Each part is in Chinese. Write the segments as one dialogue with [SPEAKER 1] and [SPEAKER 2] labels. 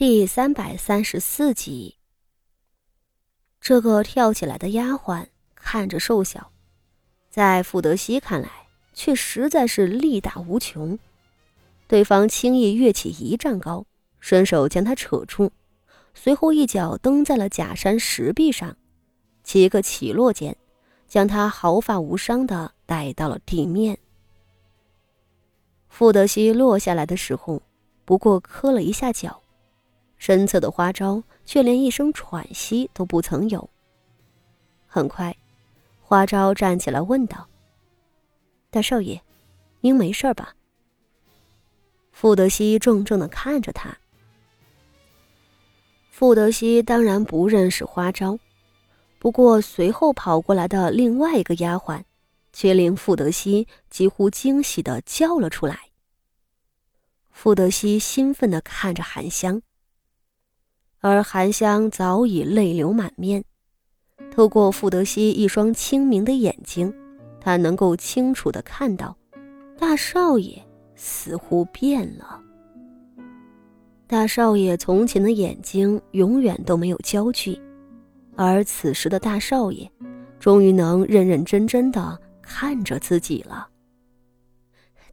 [SPEAKER 1] 第三百三十四集，这个跳起来的丫鬟看着瘦小，在傅德熙看来却实在是力大无穷。对方轻易跃起一丈高，伸手将她扯住，随后一脚蹬在了假山石壁上，几个起落间，将她毫发无伤的带到了地面。傅德熙落下来的时候，不过磕了一下脚。身侧的花招却连一声喘息都不曾有。很快，花招站起来问道：“大少爷，您没事吧？”傅德熙怔怔的看着他。傅德熙当然不认识花招，不过随后跑过来的另外一个丫鬟，却令傅德熙几乎惊喜的叫了出来。傅德熙兴奋的看着韩香。而韩香早已泪流满面，透过傅德熙一双清明的眼睛，他能够清楚的看到，大少爷似乎变了。大少爷从前的眼睛永远都没有焦距，而此时的大少爷，终于能认认真真的看着自己了。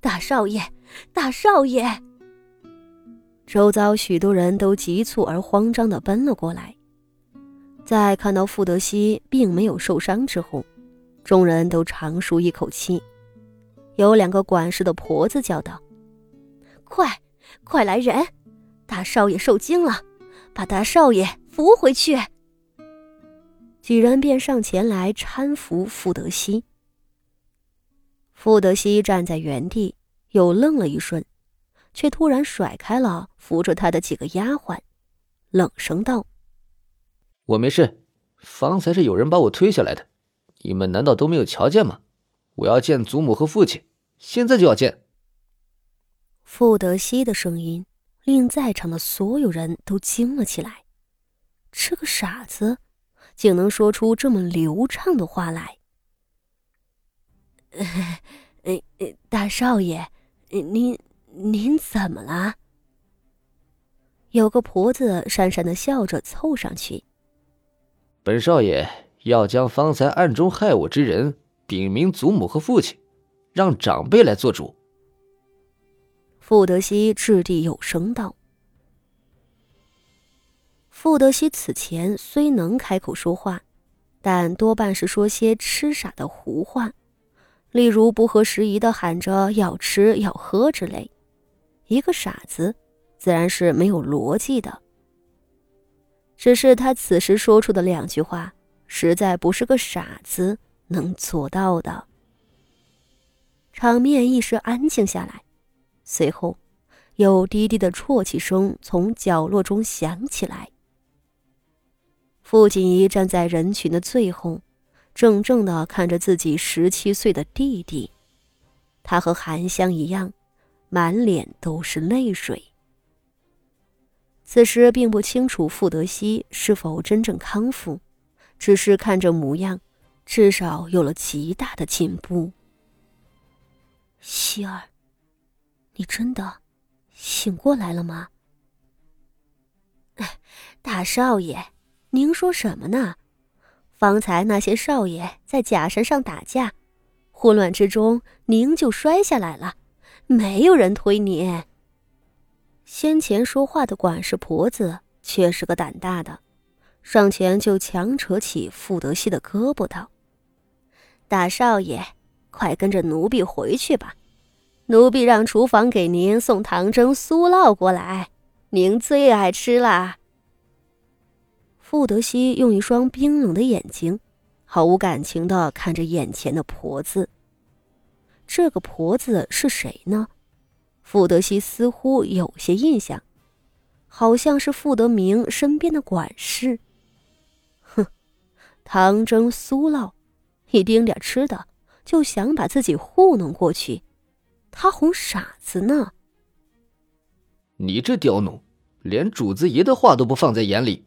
[SPEAKER 2] 大少爷，大少爷！
[SPEAKER 1] 周遭许多人都急促而慌张地奔了过来，在看到傅德熙并没有受伤之后，众人都长舒一口气。有两个管事的婆子叫道：“
[SPEAKER 2] 快，快来人！大少爷受惊了，把大少爷扶回去。”
[SPEAKER 1] 几人便上前来搀扶傅德熙。傅德熙站在原地，又愣了一瞬。却突然甩开了扶着他的几个丫鬟，冷声道：“
[SPEAKER 3] 我没事，方才是有人把我推下来的，你们难道都没有瞧见吗？我要见祖母和父亲，现在就要见。”
[SPEAKER 1] 傅德熙的声音令在场的所有人都惊了起来，这个傻子竟能说出这么流畅的话来。
[SPEAKER 2] 大少爷，您。您怎么了？
[SPEAKER 1] 有个婆子讪讪的笑着凑上去。
[SPEAKER 3] 本少爷要将方才暗中害我之人禀明祖母和父亲，让长辈来做主。
[SPEAKER 1] 傅德熙掷地有声道：“傅德熙此前虽能开口说话，但多半是说些痴傻的胡话，例如不合时宜的喊着要吃要喝之类。”一个傻子，自然是没有逻辑的。只是他此时说出的两句话，实在不是个傻子能做到的。场面一时安静下来，随后，有低低的啜泣声从角落中响起来。傅锦仪站在人群的最后，怔怔的看着自己十七岁的弟弟，他和韩香一样。满脸都是泪水。此时并不清楚傅德熙是否真正康复，只是看这模样，至少有了极大的进步。
[SPEAKER 2] 希儿，你真的醒过来了吗？哎大少爷，您说什么呢？方才那些少爷在假山上打架，混乱之中您就摔下来了。没有人推你。
[SPEAKER 1] 先前说话的管事婆子却是个胆大的，上前就强扯起傅德熙的胳膊道：“
[SPEAKER 2] 大少爷，快跟着奴婢回去吧，奴婢让厨房给您送糖蒸酥酪过来，您最爱吃啦。”
[SPEAKER 1] 傅德熙用一双冰冷的眼睛，毫无感情的看着眼前的婆子。这个婆子是谁呢？傅德熙似乎有些印象，好像是傅德明身边的管事。哼，唐征苏烙，一丁点吃的就想把自己糊弄过去，他哄傻子呢？
[SPEAKER 3] 你这刁奴，连主子爷的话都不放在眼里。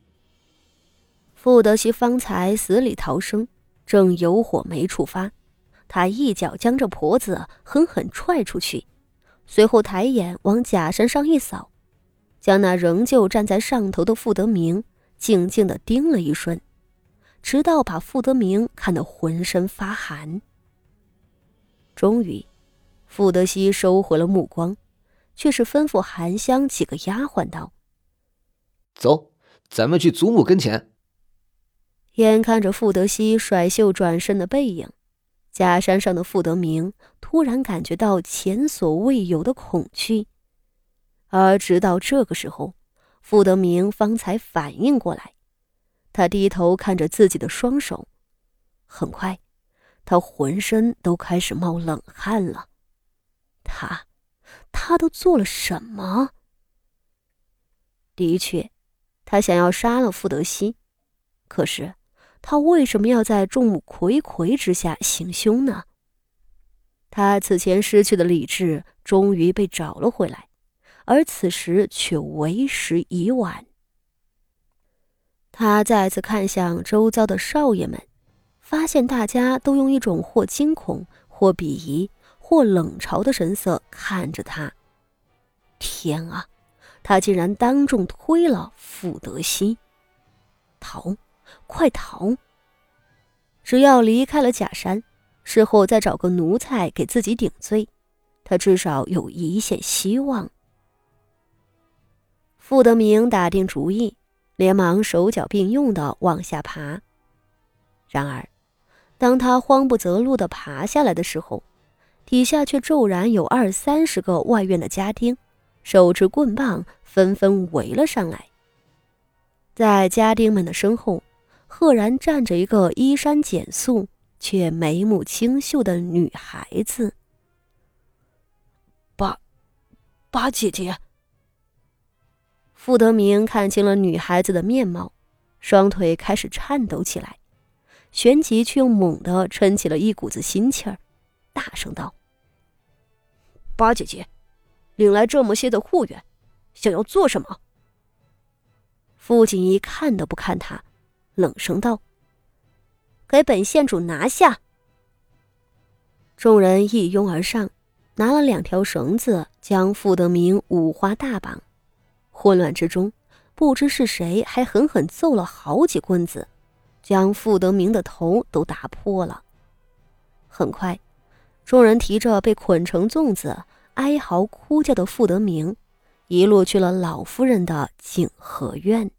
[SPEAKER 1] 傅德熙方才死里逃生，正有火没处发。他一脚将这婆子狠狠踹出去，随后抬眼往假山上一扫，将那仍旧站在上头的傅德明静静的盯了一瞬，直到把傅德明看得浑身发寒。终于，傅德熙收回了目光，却是吩咐韩香几个丫鬟道：“
[SPEAKER 3] 走，咱们去祖母跟前。”
[SPEAKER 1] 眼看着傅德熙甩袖转身的背影，假山上的傅德明突然感觉到前所未有的恐惧。而直到这个时候，傅德明方才反应过来，他低头看着自己的双手，很快，他浑身都开始冒冷汗了。他，他都做了什么？的确，他想要杀了傅德熙，可是，他为什么要在众目睽睽之下行凶呢？他此前失去的理智终于被找了回来。而此时却为时已晚。他再次看向周遭的少爷们，发现大家都用一种或惊恐、或鄙夷、或冷嘲的神色看着他。天啊，他竟然当众推了傅德熙！逃，快逃！只要离开了假山，事后再找个奴才给自己顶罪，他至少有一线希望。傅德明打定主意，连忙手脚并用的往下爬。然而，当他慌不择路的爬下来的时候，底下却骤然有二三十个外院的家丁，手持棍棒，纷纷围了上来。在家丁们的身后，赫然站着一个衣衫简素却眉目清秀的女孩子。
[SPEAKER 2] 八，八姐姐。
[SPEAKER 1] 傅德明看清了女孩子的面貌，双腿开始颤抖起来，旋即却又猛地撑起了一股子心气儿，大声道：“
[SPEAKER 2] 八姐姐，领来这么些的护员，想要做什么？”
[SPEAKER 1] 傅锦衣看都不看他，冷声道：“给本县主拿下！”众人一拥而上，拿了两条绳子，将傅德明五花大绑。混乱之中，不知是谁还狠狠揍了好几棍子，将傅德明的头都打破了。很快，众人提着被捆成粽子、哀嚎哭叫的傅德明，一路去了老夫人的景和院。